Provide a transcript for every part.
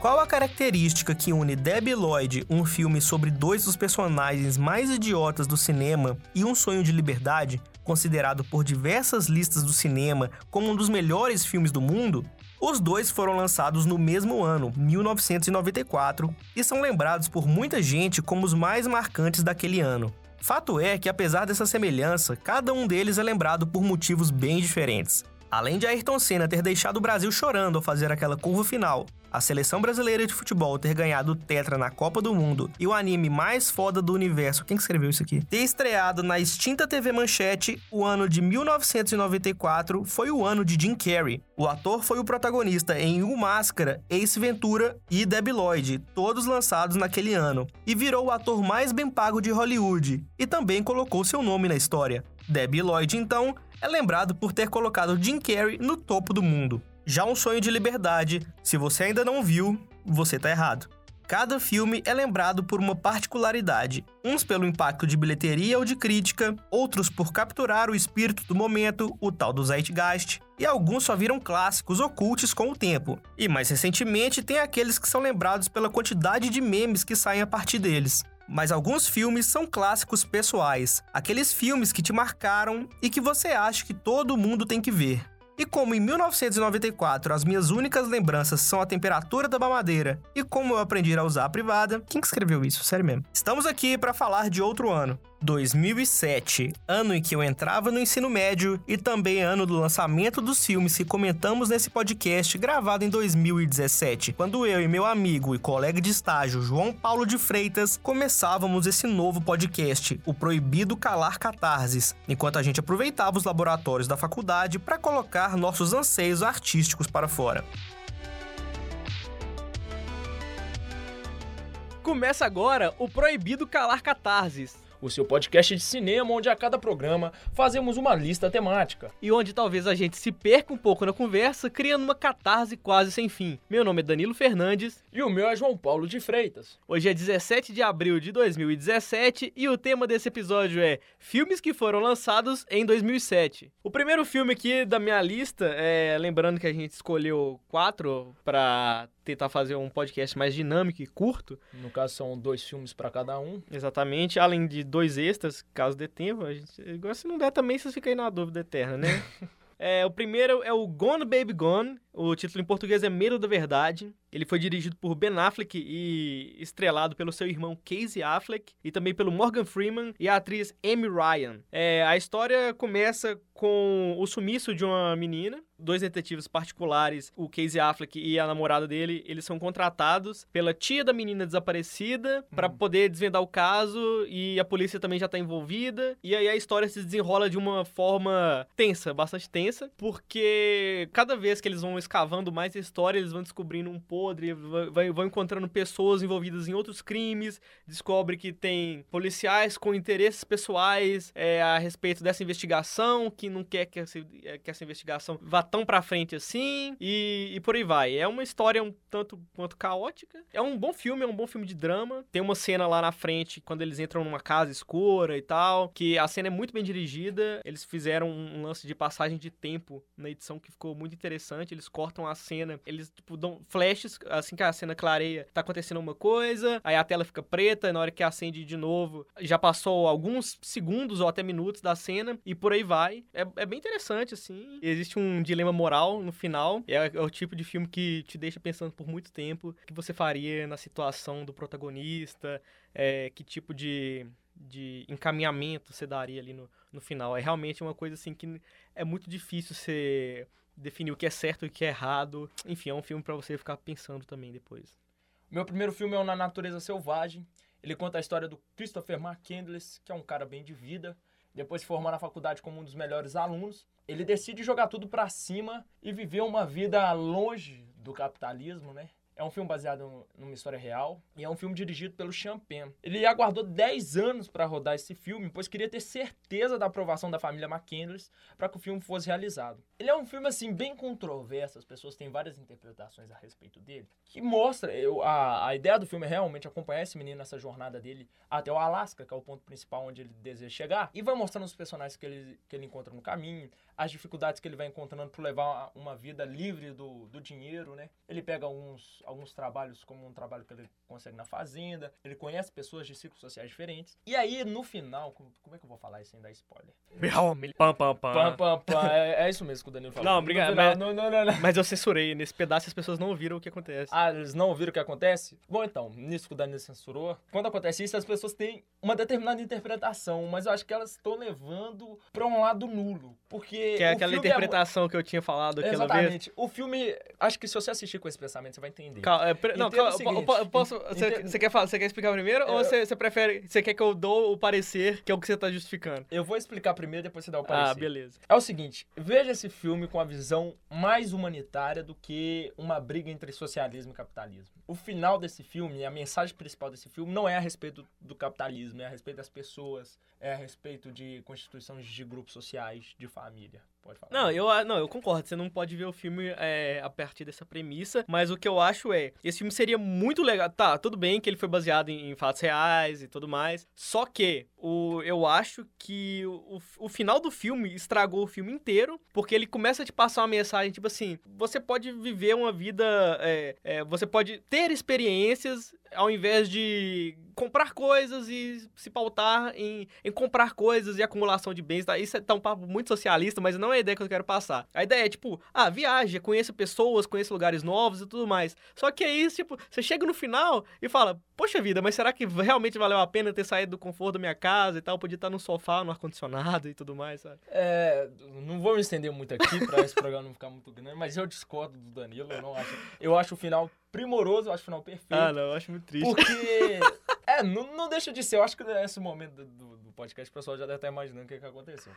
Qual a característica que une Debbie Lloyd, um filme sobre dois dos personagens mais idiotas do cinema, e Um Sonho de Liberdade, considerado por diversas listas do cinema como um dos melhores filmes do mundo? Os dois foram lançados no mesmo ano, 1994, e são lembrados por muita gente como os mais marcantes daquele ano. Fato é que, apesar dessa semelhança, cada um deles é lembrado por motivos bem diferentes. Além de Ayrton Senna ter deixado o Brasil chorando ao fazer aquela curva final, a seleção brasileira de futebol ter ganhado o Tetra na Copa do Mundo e o anime mais foda do universo, quem escreveu isso aqui? Ter estreado na extinta TV Manchete, o ano de 1994 foi o ano de Jim Carrey. O ator foi o protagonista em O Máscara, Ace Ventura e Debbie Lloyd, todos lançados naquele ano, e virou o ator mais bem pago de Hollywood, e também colocou seu nome na história. Debbie Lloyd, então, é lembrado por ter colocado Jim Carrey no topo do mundo. Já Um Sonho de Liberdade, se você ainda não viu, você tá errado. Cada filme é lembrado por uma particularidade, uns pelo impacto de bilheteria ou de crítica, outros por capturar o espírito do momento, o tal do Zeitgeist, e alguns só viram clássicos ocultos com o tempo. E mais recentemente tem aqueles que são lembrados pela quantidade de memes que saem a partir deles mas alguns filmes são clássicos pessoais, aqueles filmes que te marcaram e que você acha que todo mundo tem que ver. E como em 1994 as minhas únicas lembranças são a temperatura da mamadeira e como eu aprendi a usar a privada, quem que escreveu isso? Sério mesmo. Estamos aqui para falar de outro ano. 2007, ano em que eu entrava no ensino médio e também ano do lançamento dos filmes que comentamos nesse podcast gravado em 2017, quando eu e meu amigo e colega de estágio João Paulo de Freitas começávamos esse novo podcast, o Proibido Calar Catarses, enquanto a gente aproveitava os laboratórios da faculdade para colocar nossos anseios artísticos para fora. Começa agora o Proibido Calar Catarses o seu podcast de cinema, onde a cada programa fazemos uma lista temática. E onde talvez a gente se perca um pouco na conversa, criando uma catarse quase sem fim. Meu nome é Danilo Fernandes. E o meu é João Paulo de Freitas. Hoje é 17 de abril de 2017 e o tema desse episódio é Filmes que foram lançados em 2007. O primeiro filme aqui da minha lista, é, lembrando que a gente escolheu quatro para tentar fazer um podcast mais dinâmico e curto. No caso, são dois filmes para cada um. Exatamente, além de dois extras, caso dê tempo. A gente, igual se não der também, vocês ficam aí na dúvida eterna, né? é, o primeiro é o Gone Baby Gone. O título em português é Medo da Verdade. Ele foi dirigido por Ben Affleck e estrelado pelo seu irmão Casey Affleck e também pelo Morgan Freeman e a atriz Amy Ryan. É, a história começa com o sumiço de uma menina. Dois detetives particulares, o Casey Affleck e a namorada dele, eles são contratados pela tia da menina desaparecida para uhum. poder desvendar o caso e a polícia também já está envolvida. E aí a história se desenrola de uma forma tensa, bastante tensa, porque cada vez que eles vão escavando mais a história, eles vão descobrindo um pouco podre, vai, vão encontrando pessoas envolvidas em outros crimes, descobre que tem policiais com interesses pessoais é, a respeito dessa investigação, que não quer que essa, é, que essa investigação vá tão pra frente assim, e, e por aí vai. É uma história um tanto quanto caótica. É um bom filme, é um bom filme de drama. Tem uma cena lá na frente, quando eles entram numa casa escura e tal, que a cena é muito bem dirigida. Eles fizeram um lance de passagem de tempo na edição que ficou muito interessante. Eles cortam a cena, eles tipo, dão flashes assim que a cena clareia, tá acontecendo uma coisa, aí a tela fica preta, e na hora que acende de novo, já passou alguns segundos ou até minutos da cena, e por aí vai. É, é bem interessante, assim. Existe um dilema moral no final. É, é o tipo de filme que te deixa pensando por muito tempo o que você faria na situação do protagonista, é, que tipo de de encaminhamento você daria ali no, no final. É realmente uma coisa assim que é muito difícil ser definir o que é certo e o que é errado. Enfim, é um filme para você ficar pensando também depois. Meu primeiro filme é o Na Natureza Selvagem. Ele conta a história do Christopher McCandless, que é um cara bem de vida. Depois se formou na faculdade como um dos melhores alunos. Ele decide jogar tudo para cima e viver uma vida longe do capitalismo, né? É um filme baseado numa história real e é um filme dirigido pelo Champagne. Ele aguardou 10 anos para rodar esse filme, pois queria ter certeza da aprovação da família McKenders para que o filme fosse realizado. Ele é um filme assim bem controverso, as pessoas têm várias interpretações a respeito dele, que mostra eu, a, a ideia do filme é realmente acompanhar esse menino nessa jornada dele até o Alasca, que é o ponto principal onde ele deseja chegar, e vai mostrando os personagens que ele, que ele encontra no caminho, as dificuldades que ele vai encontrando para levar uma vida livre do, do dinheiro, né? Ele pega alguns alguns trabalhos, como um trabalho que ele consegue na fazenda. Ele conhece pessoas de ciclos sociais diferentes. E aí, no final, como, como é que eu vou falar isso sem dar spoiler? Pam, pam, pam. Pam, pam, pam. É, é isso mesmo que o Danilo falou. Não, obrigado, mas- Não, não, não, não. Mas eu censurei. Nesse pedaço as pessoas não ouviram o que acontece. Ah, eles não ouviram o que acontece? Bom, então, nisso que o Danilo censurou, quando acontece isso, as pessoas têm uma determinada interpretação, mas eu acho que elas estão levando pra um lado nulo. Porque. que é aquela filme interpretação que eu tinha falado aquela vez. Exatamente. O filme. Acho que se você assistir com esse pensamento, você vai entender. Calma, é, pre- não, calma, seguinte, eu posso. Você, quer falar, você quer explicar primeiro ou É, você, você prefere. Você quer que eu dou o parecer, que é o que você tá justificando? Eu vou explicar primeiro, depois você dá o parecer. Ah, beleza. É o seguinte, veja esse filme com a visão mais humanitária do que uma briga entre socialismo e capitalismo. O final desse filme, a mensagem principal desse filme, não é a respeito do capitalismo, é a respeito das pessoas, é a respeito de constituições de grupos sociais, de família. Pode falar. Não, eu, ah, não, eu concordo. Você não pode ver o filme é, a partir dessa premissa, mas o que eu acho é, esse filme seria muito legal. Tá, tudo bem que ele foi baseado em, em fatos reais e tudo mais. Só que o, eu acho que o, o final do filme estragou o filme inteiro, porque ele começa a te passar uma mensagem tipo assim: você pode viver uma vida, é, é, você pode ter experiências ao invés de comprar coisas e se pautar em, em comprar coisas e acumulação de bens. Tá? Isso é tá um papo muito socialista, mas não é a ideia que eu quero passar. A ideia é, tipo, ah, viaja, conheça pessoas, conheça lugares novos e tudo mais. Só que aí, tipo, você chega no final e fala, poxa vida, mas será que realmente valeu a pena ter saído do conforto da minha casa e tal? Podia estar no sofá, no ar-condicionado e tudo mais, sabe? É, não vou me estender muito aqui pra esse programa não ficar muito grande, mas eu discordo do Danilo, eu não acho. Eu acho o final primoroso, eu acho o final perfeito. Ah, não, eu acho muito triste. Porque. É, não, não deixa de ser. Eu acho que nesse momento do, do, podcast o pessoal já deve estar imaginando o que, que aconteceu.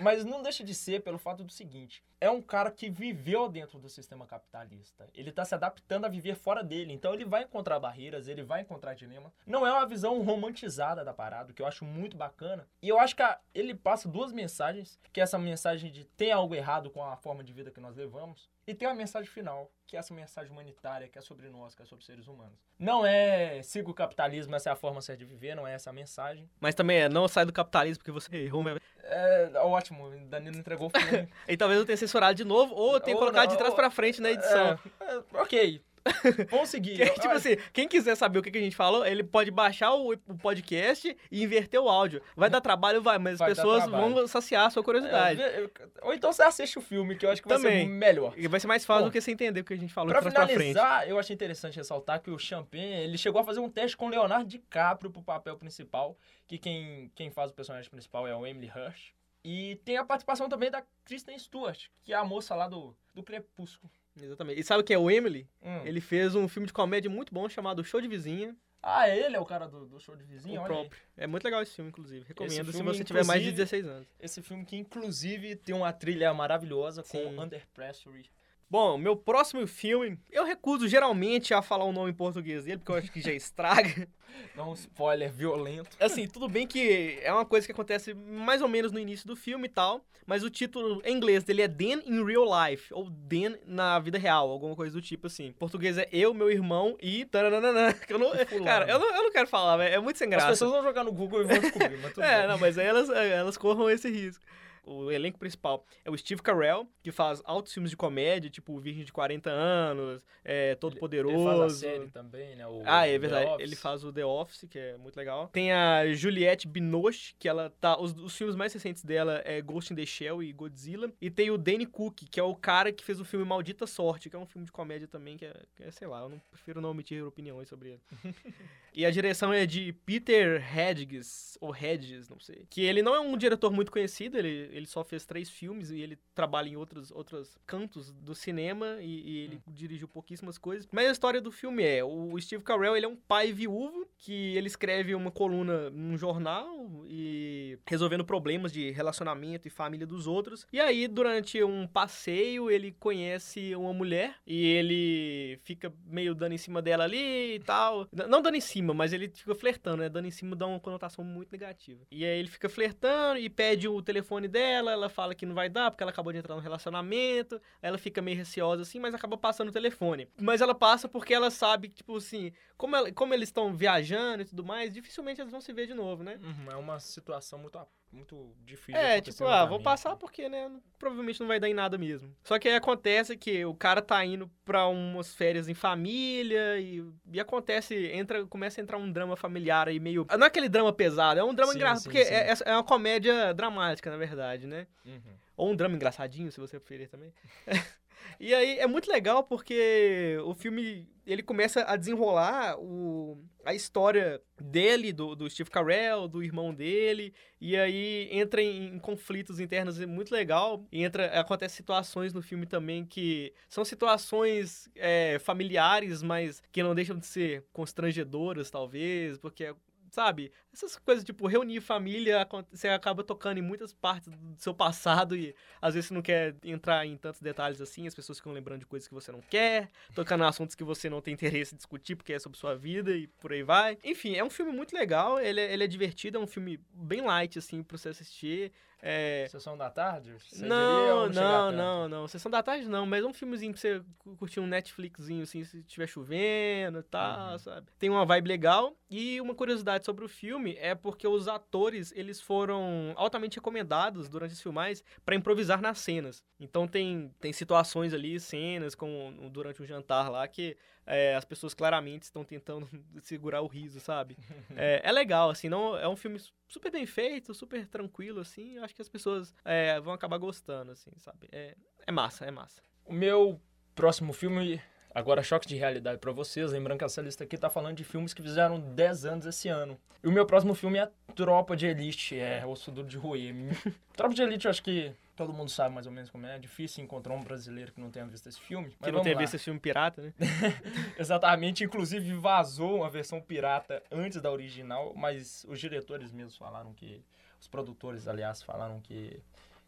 Mas não deixa de ser pelo fato do seguinte: é um cara que viveu dentro do sistema capitalista. Ele está se adaptando a viver fora dele. Então ele vai encontrar barreiras, ele vai encontrar dilemas. Não é uma visão romantizada da parada, que eu acho muito bacana. E eu acho que a- ele passa duas mensagens: que é essa mensagem de tem algo errado com a forma de vida que nós levamos. E tem a mensagem final, que é essa mensagem humanitária, que é sobre nós, que é sobre seres humanos. Não é siga o capitalismo, essa é a forma certa de viver, não é essa a mensagem. Mas também é, não sai do capitalismo porque você errou. mas- É ótimo, o Danilo entregou o filme. E talvez eu tenha censurado de novo ou eu tenha Ou colocado não, de trás ou- pra frente na edição. É, é, ok. Vamos seguir. Que, tipo assim, quem quiser saber o que, a gente falou, ele pode baixar o, o podcast e inverter o áudio. Vai dar trabalho, vai, mas Vai as pessoas vão saciar a sua curiosidade. É, eu- ou então você assiste o filme, que eu acho que vai Também. ser melhor. E vai ser mais fácil Bom, do que você entender o que a gente falou Pra de trás pra finalizar, eu achei interessante ressaltar que o Champagne, ele chegou a fazer um teste com o Leonardo DiCaprio pro papel principal, que quem, quem faz o personagem principal é o Emily Hirsch. E tem a participação também da Kristen Stewart, que é a moça lá do, do Crepúsculo. Exatamente. E sabe o que é o Emily? Hum. Ele fez um filme de comédia muito bom chamado Show de Vizinha. Ah, ele é o cara do, do show de vizinho? o Olha aí. próprio. É muito legal esse filme, inclusive. Recomendo se filme, você tiver mais de inclusive, 16 anos. Esse filme que, inclusive, tem uma trilha maravilhosa Sim. com Under Pressure. Bom, meu próximo filme, eu recuso geralmente a falar o nome em português dele, porque eu acho que já estraga. Dá um spoiler violento. Assim, tudo bem que é uma coisa que acontece mais ou menos no início do filme e tal, mas o título em inglês dele é Dan in Real Life, ou Dan na vida real, alguma coisa do tipo assim. Em português é eu, meu irmão e taranana. que eu não, cara, eu não, eu não quero falar, é muito sem As graça. pessoas vão jogar no Google e vão descobrir, mas tudo É, bem. não, mas aí elas, elas corram esse risco. O elenco principal é o Steve Carell, que faz altos filmes de comédia, tipo O Virgem de 40 Anos, é, Todo Poderoso. Ele faz a série também, né? o- Ah, é verdade. Ele faz o The Office, que é muito legal. Tem a Juliette Binoche, que ela tá. Os, os filmes mais recentes dela é Ghost in the Shell e Godzilla. E tem o Danny Cook, que é o cara que fez o filme Maldita Sorte, que é um filme de comédia também, que é, que é, sei lá, eu não prefiro não omitir opiniões sobre ele. e a direção é de Peter Hedges, ou Hedges, não sei. Que ele não é um diretor muito conhecido, ele, ele só fez três filmes e ele trabalha em outros, outros cantos do cinema e, e ele dirigiu pouquíssimas coisas. Mas a história do filme é, o Steve Carell, ele é um pai viúvo, que ele escreve uma coluna num jornal e resolvendo problemas de relacionamento e família dos outros. E aí, durante um passeio, ele conhece uma mulher e ele fica meio dando em cima dela ali e tal. Não dando em cima, mas ele fica flertando, né? Dando em cima dá uma conotação muito negativa. E aí ele fica flertando e pede o telefone dela, ela fala que não vai dar porque ela acabou de entrar no relacionamento. Ela fica meio receosa assim, mas acaba passando o telefone. Mas ela passa porque ela sabe, tipo assim, como, ela- como eles estão viajando e tudo mais, dificilmente eles vão se ver de novo, né? Uhum, é uma situação muito, muito difícil. É, tipo, ah, vou passar porque, né, provavelmente não vai dar em nada mesmo. Só que aí acontece que o cara tá indo pra umas férias em família e, e acontece, entra, começa a entrar um drama familiar aí meio... Não é aquele drama pesado, é um drama Sim, engraçado, sim, porque sim. É, é uma comédia dramática, na verdade, né? Uhum. Ou um drama engraçadinho, se você preferir também. e aí é muito legal porque o filme ele começa a desenrolar o, a história dele, do, do Steve Carell, do irmão dele, e aí entra em, em conflitos internos, é muito legal. E entra, acontece situações no filme também que são situações é, familiares, mas que não deixam de ser constrangedoras, talvez, porque sabe? Essas coisas, tipo, reunir família, você acaba tocando em muitas partes do seu passado e às vezes você não quer entrar em tantos detalhes assim, as pessoas ficam lembrando de coisas que você não quer, tocando em assuntos que você não tem interesse em discutir porque é sobre sua vida e por aí vai. Enfim, é um filme muito legal, ele é, ele é divertido, é um filme bem light, assim, pra você assistir. É, Sessão da tarde? Você não, não, não, não. Sessão da tarde não, mas é um filmezinho pra você cu- curtir um Netflixzinho, assim, se estiver chovendo e tal, Uhum. sabe? Tem uma vibe legal. E uma curiosidade sobre o filme é porque os atores, eles foram altamente recomendados durante as filmagens pra improvisar nas cenas. Então tem, tem situações ali, cenas, como durante um jantar lá, que é, as pessoas claramente estão tentando segurar o riso, sabe? É, é legal, assim, não é um filme super bem feito, super tranquilo, assim. Eu acho que as pessoas é, vão acabar gostando, assim, sabe? É, é massa, é massa. O meu próximo filme, agora choque de realidade pra vocês, lembrando que essa lista aqui tá falando de filmes que fizeram 10 anos esse ano. E o meu próximo filme é Tropa de Elite, é Osso Duro de Roer. Tropa de Elite, eu acho que todo mundo sabe mais ou menos como é. É difícil encontrar um brasileiro que não tenha visto esse filme. Que não tenha lá. visto esse filme pirata, né? Exatamente, inclusive vazou uma versão pirata antes da original, mas os diretores mesmos falaram que. Os produtores, aliás, falaram que,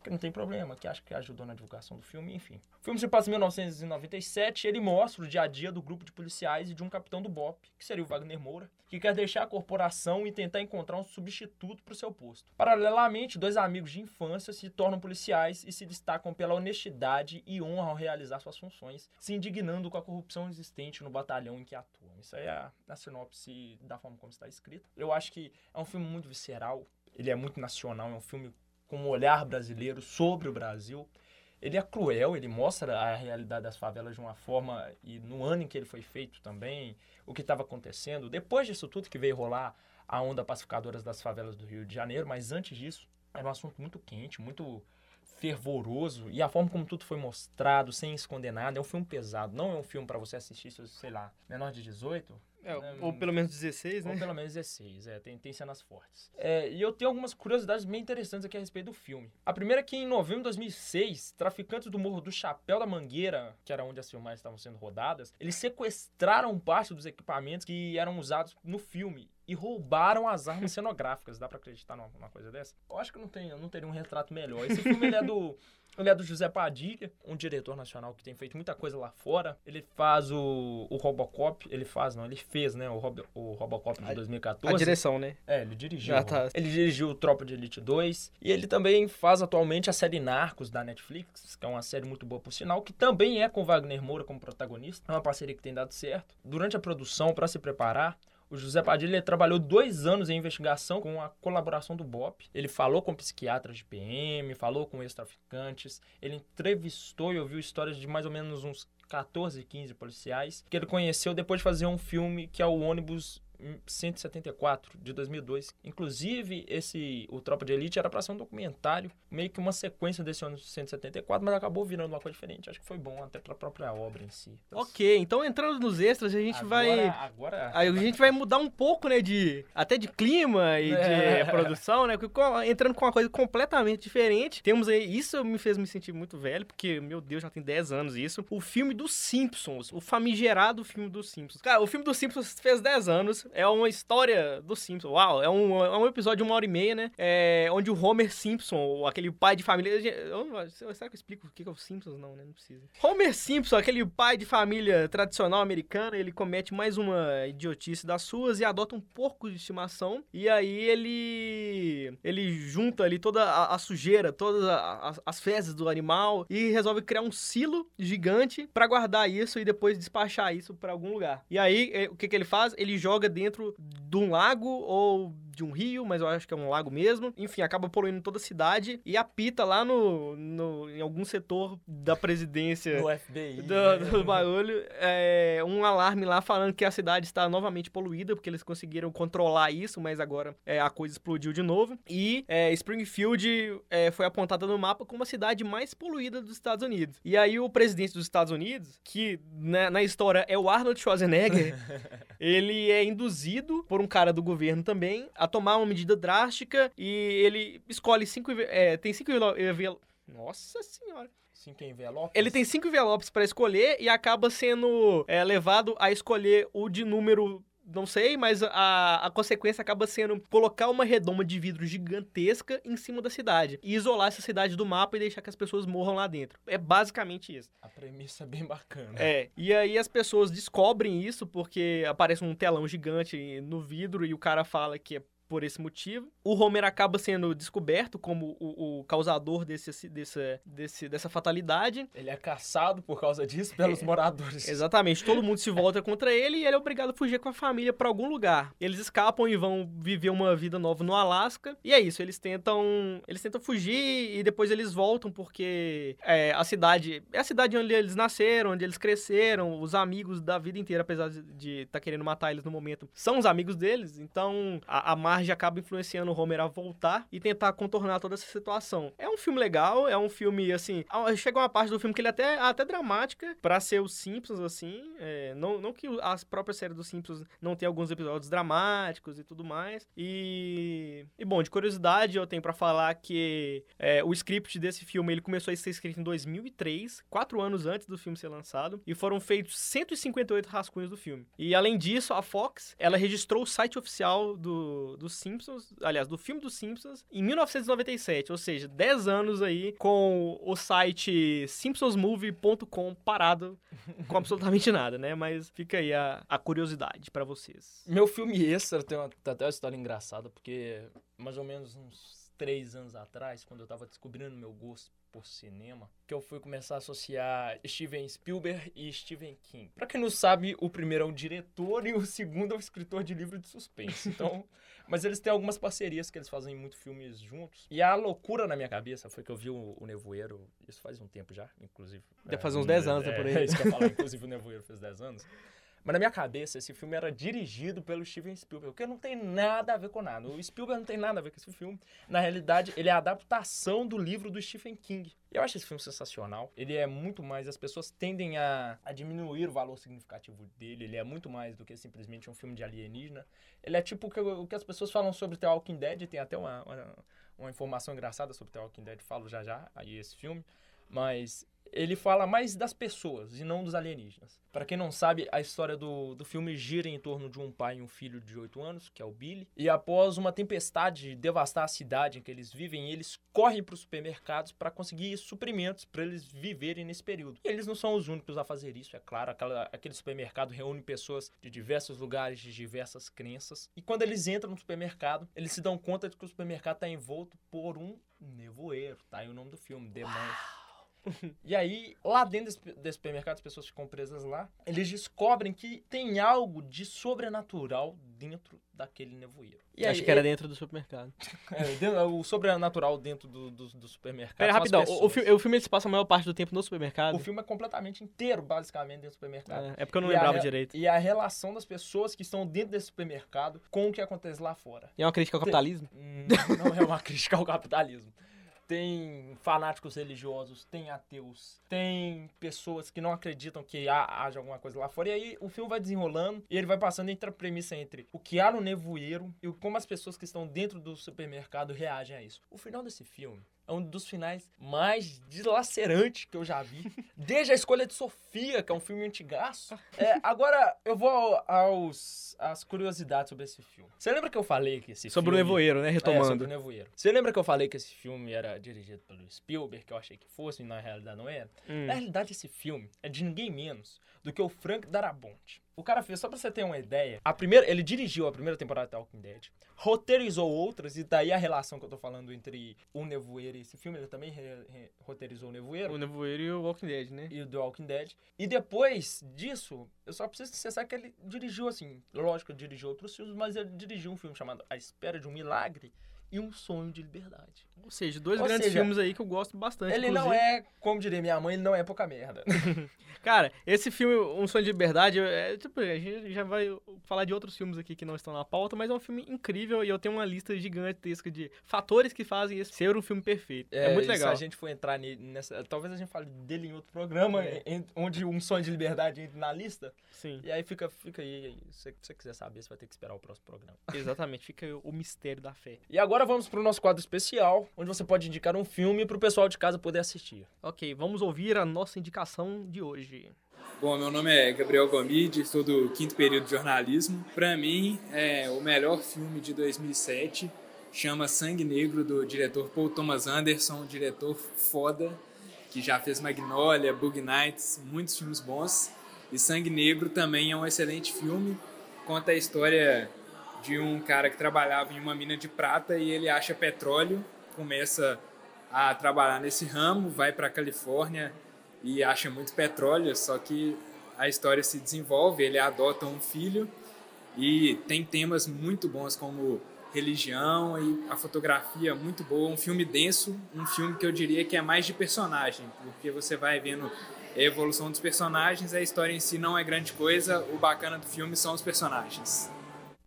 que não tem problema, que acho que ajudou na divulgação do filme, enfim. O filme se passa em 1997 ele mostra o dia a dia do grupo de policiais e de um capitão do BOP, que seria o Wagner Moura, que quer deixar a corporação e tentar encontrar um substituto para o seu posto. Paralelamente, dois amigos de infância se tornam policiais e se destacam pela honestidade e honra ao realizar suas funções, se indignando com a corrupção existente no batalhão em que atuam. Isso aí é a, a sinopse da forma como está escrita. Eu acho que é um filme muito visceral, ele é muito nacional, é um filme com um olhar brasileiro sobre o Brasil. Ele é cruel, ele mostra a realidade das favelas de uma forma, e no ano em que ele foi feito também, o que estava acontecendo. Depois disso tudo que veio rolar a onda pacificadoras das favelas do Rio de Janeiro, mas antes disso, era um assunto muito quente, muito fervoroso, e a forma como tudo foi mostrado, sem esconder nada, é um filme pesado, não é um filme para você assistir, se, sei lá, menor de 18, É, É, ou pelo menos 16, né? ou pelo menos 16, é, tem, tem cenas fortes. É, e eu tenho algumas curiosidades bem interessantes aqui a respeito do filme. A primeira é que em novembro de 2006, traficantes do Morro do Chapéu da Mangueira, que era onde as filmagens estavam sendo rodadas, eles sequestraram parte dos equipamentos que eram usados no filme e roubaram as armas cenográficas. Dá pra acreditar numa, numa coisa dessa? Eu acho que não, tem, não teria um retrato melhor. Esse filme ele é do... Ele é do José Padilha, um diretor nacional que tem feito muita coisa lá fora. Ele faz o, o Robocop, ele faz, não, ele fez, né, o, Rob, o Robocop de A- 2014. A direção, né? É, ele dirigiu. Ah, tá. Ele dirigiu o Tropa de Elite 2. E ele também faz atualmente a série Narcos da Netflix, que é uma série muito boa por sinal, que também é com Wagner Moura como protagonista. É uma parceria que tem dado certo. Durante a produção, para se preparar, o José Padilha trabalhou dois anos em investigação com a colaboração do BOP. Ele falou com psiquiatras de PM, falou com ex-traficantes, ele entrevistou e ouviu histórias de mais ou menos uns 14, 15 policiais que ele conheceu depois de fazer um filme que é o ônibus 174 de 2002. Inclusive, esse o Tropa de Elite era para ser um documentário, meio que uma sequência desse ônibus 174, mas acabou virando uma coisa diferente. Acho que foi bom até para a própria obra em si. Ok, então entrando nos extras, a gente agora, vai. agora Aí a gente vai mudar um pouco, né, de até de clima e de É. produção, né, entrando com uma coisa completamente diferente. Temos aí, isso me fez me sentir muito velho, porque meu Deus, já tem 10 anos isso. O filme dos Simpsons, o famigerado filme dos Simpsons. Cara, o filme dos Simpsons fez 10 anos, é uma história dos Simpsons. Uau, é um, é um episódio de uma hora e meia, né, é, onde o Homer Simpson, aquele pai de família, eu, será que eu explico o que é o Simpsons? Não, né, não precisa. Homer Simpson, aquele pai de família tradicional americana, ele comete mais uma idiotice das suas e adota um porco de estimação. E aí ele ele junta ali toda a, a sujeira, todas as, as fezes do animal e resolve criar um silo gigante pra guardar isso e depois despachar isso pra algum lugar. E aí eh, o que que ele faz? Ele joga dentro de um lago ou de um rio, mas eu acho que é um lago mesmo. Enfim, acaba poluindo toda a cidade e apita lá no, no em algum setor da presidência No FBI. do, né? do bagulho, é, um alarme lá falando que a cidade está novamente poluída, porque eles conseguiram controlar isso, mas agora é, a coisa explodiu de novo. E é, Springfield é, foi apontada no mapa como a cidade mais poluída dos Estados Unidos. E aí o presidente dos Estados Unidos, que né, na história é o Arnold Schwarzenegger, ele é induzido por um cara do governo também a tomar uma medida drástica e ele escolhe cinco... É, tem cinco... envelo- envel- Nossa senhora. Cinco envelopes. Ele tem cinco envelopes pra escolher e acaba sendo é, levado a escolher o de número. Não sei, mas a, a consequência acaba sendo colocar uma redoma de vidro gigantesca em cima da cidade e isolar essa cidade do mapa e deixar que as pessoas morram lá dentro. É basicamente isso. A premissa é bem bacana. É, e aí as pessoas descobrem isso porque aparece um telão gigante no vidro e o cara fala que é por esse motivo. O Homer acaba sendo descoberto como o, o causador desse, desse, desse, dessa fatalidade. Ele é caçado por causa disso pelos moradores. Exatamente, todo mundo se volta contra ele e ele é obrigado a fugir com a família pra algum lugar. Eles escapam e vão viver uma vida nova no Alasca. E é isso, eles tentam, eles tentam fugir e depois eles voltam porque é, a cidade é a cidade onde eles nasceram, onde eles cresceram, os amigos da vida inteira, apesar de estar querendo matar eles no momento, são os amigos deles. Então a, a Marge acaba influenciando o Homer a voltar e tentar contornar toda essa situação. É um filme legal, é um filme assim, chega uma parte do filme que ele é até até dramática pra ser os Simpsons assim, é, não, não que as próprias séries dos Simpsons não tem alguns episódios dramáticos e tudo mais. E e bom, de curiosidade eu tenho pra falar que é, o script desse filme ele começou a ser escrito em 2003, quatro anos antes do filme ser lançado, e foram feitos 158 rascunhos do filme. E além disso, a Fox ela registrou o site oficial do, dos Simpsons, aliás, do filme dos Simpsons, em 1997, ou seja, 10 anos aí com o site simpsonsmovie.com parado com absolutamente nada, né? Mas fica aí a, a curiosidade pra vocês. Meu filme extra tem, uma, tem até uma história engraçada, porque mais ou menos uns três anos atrás, quando eu tava descobrindo meu gosto por cinema, que eu fui começar a associar Steven Spielberg e Stephen King. Pra quem não sabe, o primeiro é um diretor e o segundo é um escritor de livro de suspense. Então, mas eles têm algumas parcerias que eles fazem muito filmes juntos. E a loucura na minha cabeça foi que eu vi o, o Nevoeiro, isso faz um tempo já, inclusive. Deve fazer uns 10 anos, né, é, por aí. É isso que eu ia falar, inclusive o Nevoeiro fez 10 anos. Mas na minha cabeça, esse filme era dirigido pelo Steven Spielberg, porque não tem nada a ver com nada. O Spielberg não tem nada a ver com esse filme. Na realidade, ele é a adaptação do livro do Stephen King. Eu acho esse filme sensacional. Ele é muito mais. As pessoas tendem a, a diminuir o valor significativo dele. Ele é muito mais do que simplesmente um filme de alienígena. Ele é tipo o que, o que as pessoas falam sobre The Walking Dead. Tem até uma, uma, uma informação engraçada sobre The Walking Dead. Falo já já aí esse filme. Mas ele fala mais das pessoas e não dos alienígenas. Para quem não sabe, a história do, do filme gira em torno de um pai e um filho de 8 anos, que é o Billy. E após uma tempestade devastar a cidade em que eles vivem, eles correm para os supermercados para conseguir suprimentos para eles viverem nesse período. E eles não são os únicos a fazer isso, é claro. Aquela, aquele supermercado reúne pessoas de diversos lugares, de diversas crenças. E quando eles entram no supermercado, eles se dão conta de que o supermercado está envolto por um nevoeiro. Tá aí o nome do filme, Demônios. E aí, lá dentro desse, supermercado, as pessoas ficam presas lá. Eles descobrem que tem algo de sobrenatural dentro daquele nevoeiro. E Acho aí, que era dentro do supermercado. é, dentro- o sobrenatural dentro do, do, do supermercado. Pera, rapidão. O, o, pessoas. fi- o filme se passa a maior parte do tempo no supermercado. O filme é completamente inteiro, basicamente, dentro do supermercado. É, é porque eu não E a lembrava re- direito. E a relação das pessoas que estão dentro desse supermercado com o que acontece lá fora. E é uma crítica ao capitalismo? Hum, Não é uma crítica ao capitalismo. Tem fanáticos religiosos, tem ateus, tem pessoas que não acreditam que há, haja alguma coisa lá fora. E aí o filme vai desenrolando e ele vai passando entre a premissa entre o que há no nevoeiro e como as pessoas que estão dentro do supermercado reagem a isso. O final desse filme é um dos finais mais dilacerantes que eu já vi. Desde a escolha de Sofia, que é um filme antigaço. É, agora eu vou aos, às curiosidades sobre esse filme. Você lembra que eu falei que esse Sobre o filme... nevoeiro, né? É, sobre Retomando. o Nevoeiro. Você lembra que eu falei que esse filme era dirigido pelo Spielberg, que eu achei que fosse, e na realidade não era? Hum. Na realidade, esse filme é de ninguém menos do que o Frank Darabont. O cara fez, só pra você ter uma ideia, a primeira, ele dirigiu a primeira temporada de The Walking Dead, roteirizou outras, e daí a relação que eu tô falando entre o Nevoeiro e esse filme, ele também re- re- roteirizou o Nevoeiro. O Nevoeiro e o Walking Dead, né? e o The Walking Dead. E depois disso, eu só preciso saiba que ele dirigiu, assim, lógico, ele dirigiu outros filmes, mas ele dirigiu um filme chamado A Espera de um Milagre e Um Sonho de Liberdade. Ou seja, dois Ou grandes seja, filmes aí que eu gosto bastante. ele não inclusive. é, como diria minha mãe, ele não é pouca merda. Cara, esse filme, Um Sonho de Liberdade, é, tipo, a gente já vai falar de outros filmes aqui que não estão na pauta, mas é um filme incrível e eu tenho uma lista gigantesca de fatores que fazem esse ser um filme perfeito. É, muito e legal. Se a gente for entrar ne- nessa. Talvez a gente fale dele em outro programa, É. em- onde Um Sonho de Liberdade entra na lista. Sim, E aí fica, fica aí. Se você quiser saber, você vai ter que esperar o próximo programa. exatamente. Fica o mistério da fé. E agora vamos pro nosso quadro especial, onde você pode indicar um filme pro pessoal de casa poder assistir. Ok, vamos ouvir a nossa indicação de hoje. Bom, meu nome é Gabriel Gomide, sou do quinto período de jornalismo. Para mim, é o melhor filme de 2007 chama Sangue Negro, do diretor Paul Thomas Anderson, um diretor foda, que já fez Magnolia, Bug Nights, muitos filmes bons. E Sangue Negro também é um excelente filme, conta a história de um cara que trabalhava em uma mina de prata e ele acha petróleo, começa a trabalhar nesse ramo, vai para Califórnia e acha muito petróleo, só que a história se desenvolve, ele adota um filho e tem temas muito bons como religião e a fotografia muito boa, um filme denso, um filme que eu diria que é mais de personagem, porque você vai vendo a evolução dos personagens, a história em si não é grande coisa, o bacana do filme são os personagens.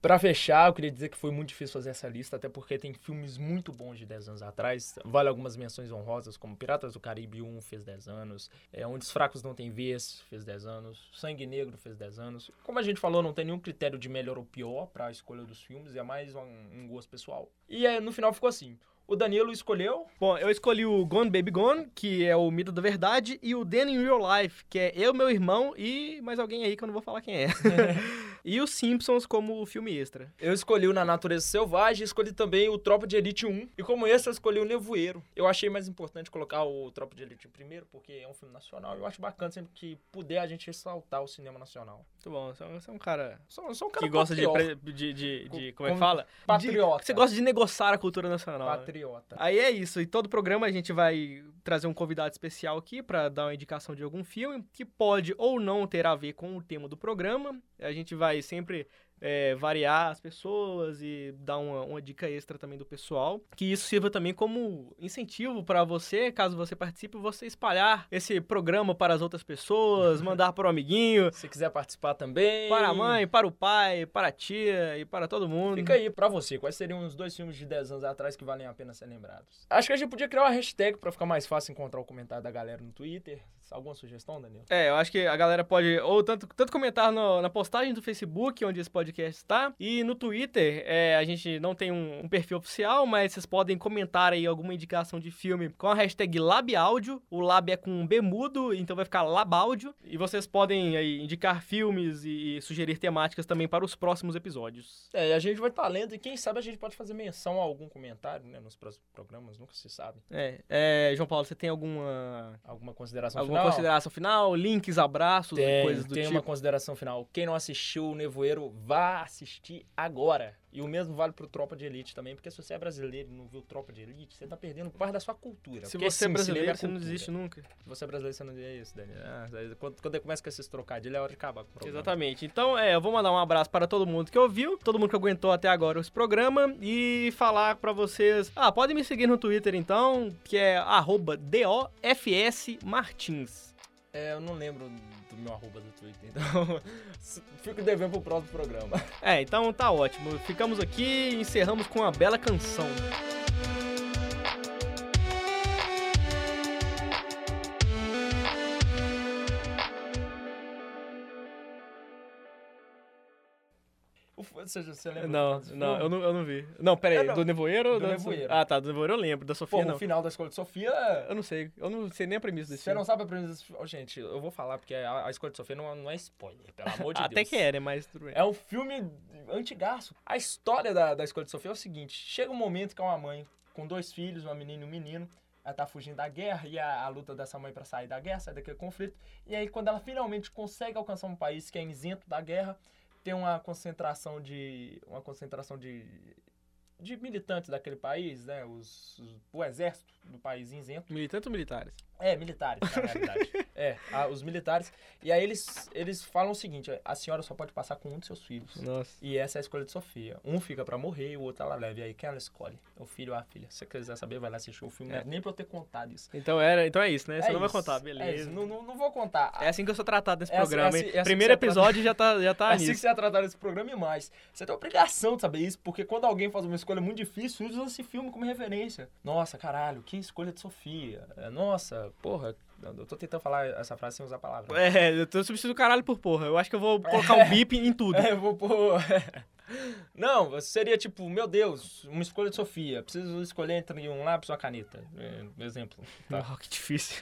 Pra fechar, eu queria dizer que foi muito difícil fazer essa lista, até porque tem filmes muito bons de 10 anos atrás. Vale algumas menções honrosas, como Piratas do Caribe 1 fez 10 anos, é, Onde os Fracos Não Têm Vez fez 10 anos, Sangue Negro fez 10 anos. Como a gente falou, não tem nenhum critério de melhor ou pior pra escolha dos filmes, é mais um, um gosto pessoal. E é, no final ficou assim. O Danilo escolheu Bom, eu escolhi o Gone Baby Gone, que é o Mito da Verdade, e o Dan in Real Life, que é eu, meu irmão e mais alguém aí que eu não vou falar quem é. e os Simpsons como filme extra. Eu escolhi o Na Natureza Selvagem, escolhi também o Tropa de Elite 1. E como esse, eu escolhi o Nevoeiro. Eu achei mais importante colocar o Tropa de Elite primeiro, porque é um filme nacional. Eu acho bacana sempre que puder a gente ressaltar o cinema nacional. Muito bom, você é um- é cara Sou, sou um cara que gosta de, de, de, de- Co- Como é que fala? De- patriota. você gosta de negociar a cultura nacional. né? Patriota. Aí é isso. E todo programa a gente vai trazer um convidado especial aqui pra dar uma indicação de algum filme que pode ou não ter a ver com o tema do programa. A gente vai sempre é, variar as pessoas e dar uma, uma dica extra também do pessoal. Que isso sirva também como incentivo pra você, caso você participe, você espalhar esse programa para as outras pessoas, mandar para o amiguinho, Se quiser participar também. para a mãe, para o pai, para a tia e para todo mundo. Fica aí pra você, quais seriam os dois filmes de 10 anos atrás que valem a pena ser lembrados? Acho que a gente podia criar uma hashtag pra ficar mais fácil encontrar o comentário da galera no Twitter. Alguma sugestão, Daniel? É, eu acho que a galera pode ou tanto, tanto comentar no- na postagem do Facebook, onde esse podcast está, e no Twitter, é, a gente não tem um, um perfil oficial, mas vocês podem comentar aí alguma indicação de filme com a hashtag LabAudio. O Lab é com um B mudo, então vai ficar LabAudio. E vocês podem aí indicar filmes e, e sugerir temáticas também para os próximos episódios. É, e a gente vai estar lendo e quem sabe a gente pode fazer menção a algum comentário, né, nos próximos programas, nunca se sabe. É, é, João Paulo, você tem alguma, Alguma consideração alguma final? consideração final? Links, abraços Tem, coisas do tem tipo? uma consideração final. Quem não assistiu o Nevoeiro, vá assistir agora. E o mesmo vale pro Tropa de Elite também, porque se você é brasileiro e não viu Tropa de Elite, você tá perdendo parte da sua cultura. Se Porque, você é sim, brasileiro, é você não desiste nunca. Se você é brasileiro, você não é isso, Daniel. Ah, quando, quando começa com esses trocadilhos, é hora de acabar com o programa. Exatamente. Então, é, eu vou mandar um abraço para todo mundo que ouviu, todo mundo que aguentou até agora esse programa e falar pra vocês. Ah, podem me seguir no Twitter então, que é arroba DOFSMartins. É, eu não lembro do meu arroba do Twitter, então fico devendo pro próximo programa. É, então tá ótimo. Ficamos aqui e encerramos com uma bela canção. Você, você lembra? Não, não, filme? eu não, eu não vi. Não, pera aí, É, não. do Nevoeiro? ou Do Nevoeiro. Ah, tá, do Nevoeiro eu lembro, da Pô, Sofia o não. final da escolha de Sofia. Eu não sei, eu não sei nem a premissa desse Você não filme. sabe a premissa desse filme. Ô, gente, eu vou falar porque a, a escolha de Sofia não, não é spoiler, pelo amor de Até Deus. que é, né, mas tudo bem. É um filme antigaço. A história da, da escolha de Sofia é o seguinte: chega um momento que é uma mãe com dois filhos, uma menina e um menino, ela tá fugindo da guerra e a, a luta dessa mãe para sair da guerra, sair daquele conflito. E aí, quando ela finalmente consegue alcançar um país que é isento da guerra, tem uma concentração de. uma concentração de. De militantes daquele país, né? Os, os- o exército do país isento. Militantes ou militares? É, militares, na realidade. é, a- os militares. E aí eles, eles falam o seguinte: a senhora só pode passar com um de seus filhos. Nossa. E essa é a escolha de Sofia. Um fica pra morrer e o outro ela leva. E aí quem ela escolhe? O filho ou a filha. Se você quiser saber, vai lá assistir o filme. É. Não é nem pra eu ter contado isso. Então, era, então é isso, né? Você É não vai isso, contar, é beleza. isso. Não, não, não vou contar. É assim que eu sou tratado nesse É assim- programa, é assim- é assim Primeiro é episódio já tá, já tá É assim que você vai tratar esse programa e mais. Você tem a obrigação de saber isso, porque quando alguém faz uma escolha muito difícil, usa esse filme como referência. Nossa, caralho, que escolha de Sofia. É, Nossa, porra, eu tô tentando falar essa frase sem usar palavras. É, eu tô substituindo caralho por porra. Eu acho que eu vou colocar um bip em tudo. É, eu vou pôr. Não, seria tipo, meu Deus, uma escolha de Sofia. Preciso escolher entre um lápis ou uma caneta. É, exemplo. Tá. Oh, que difícil.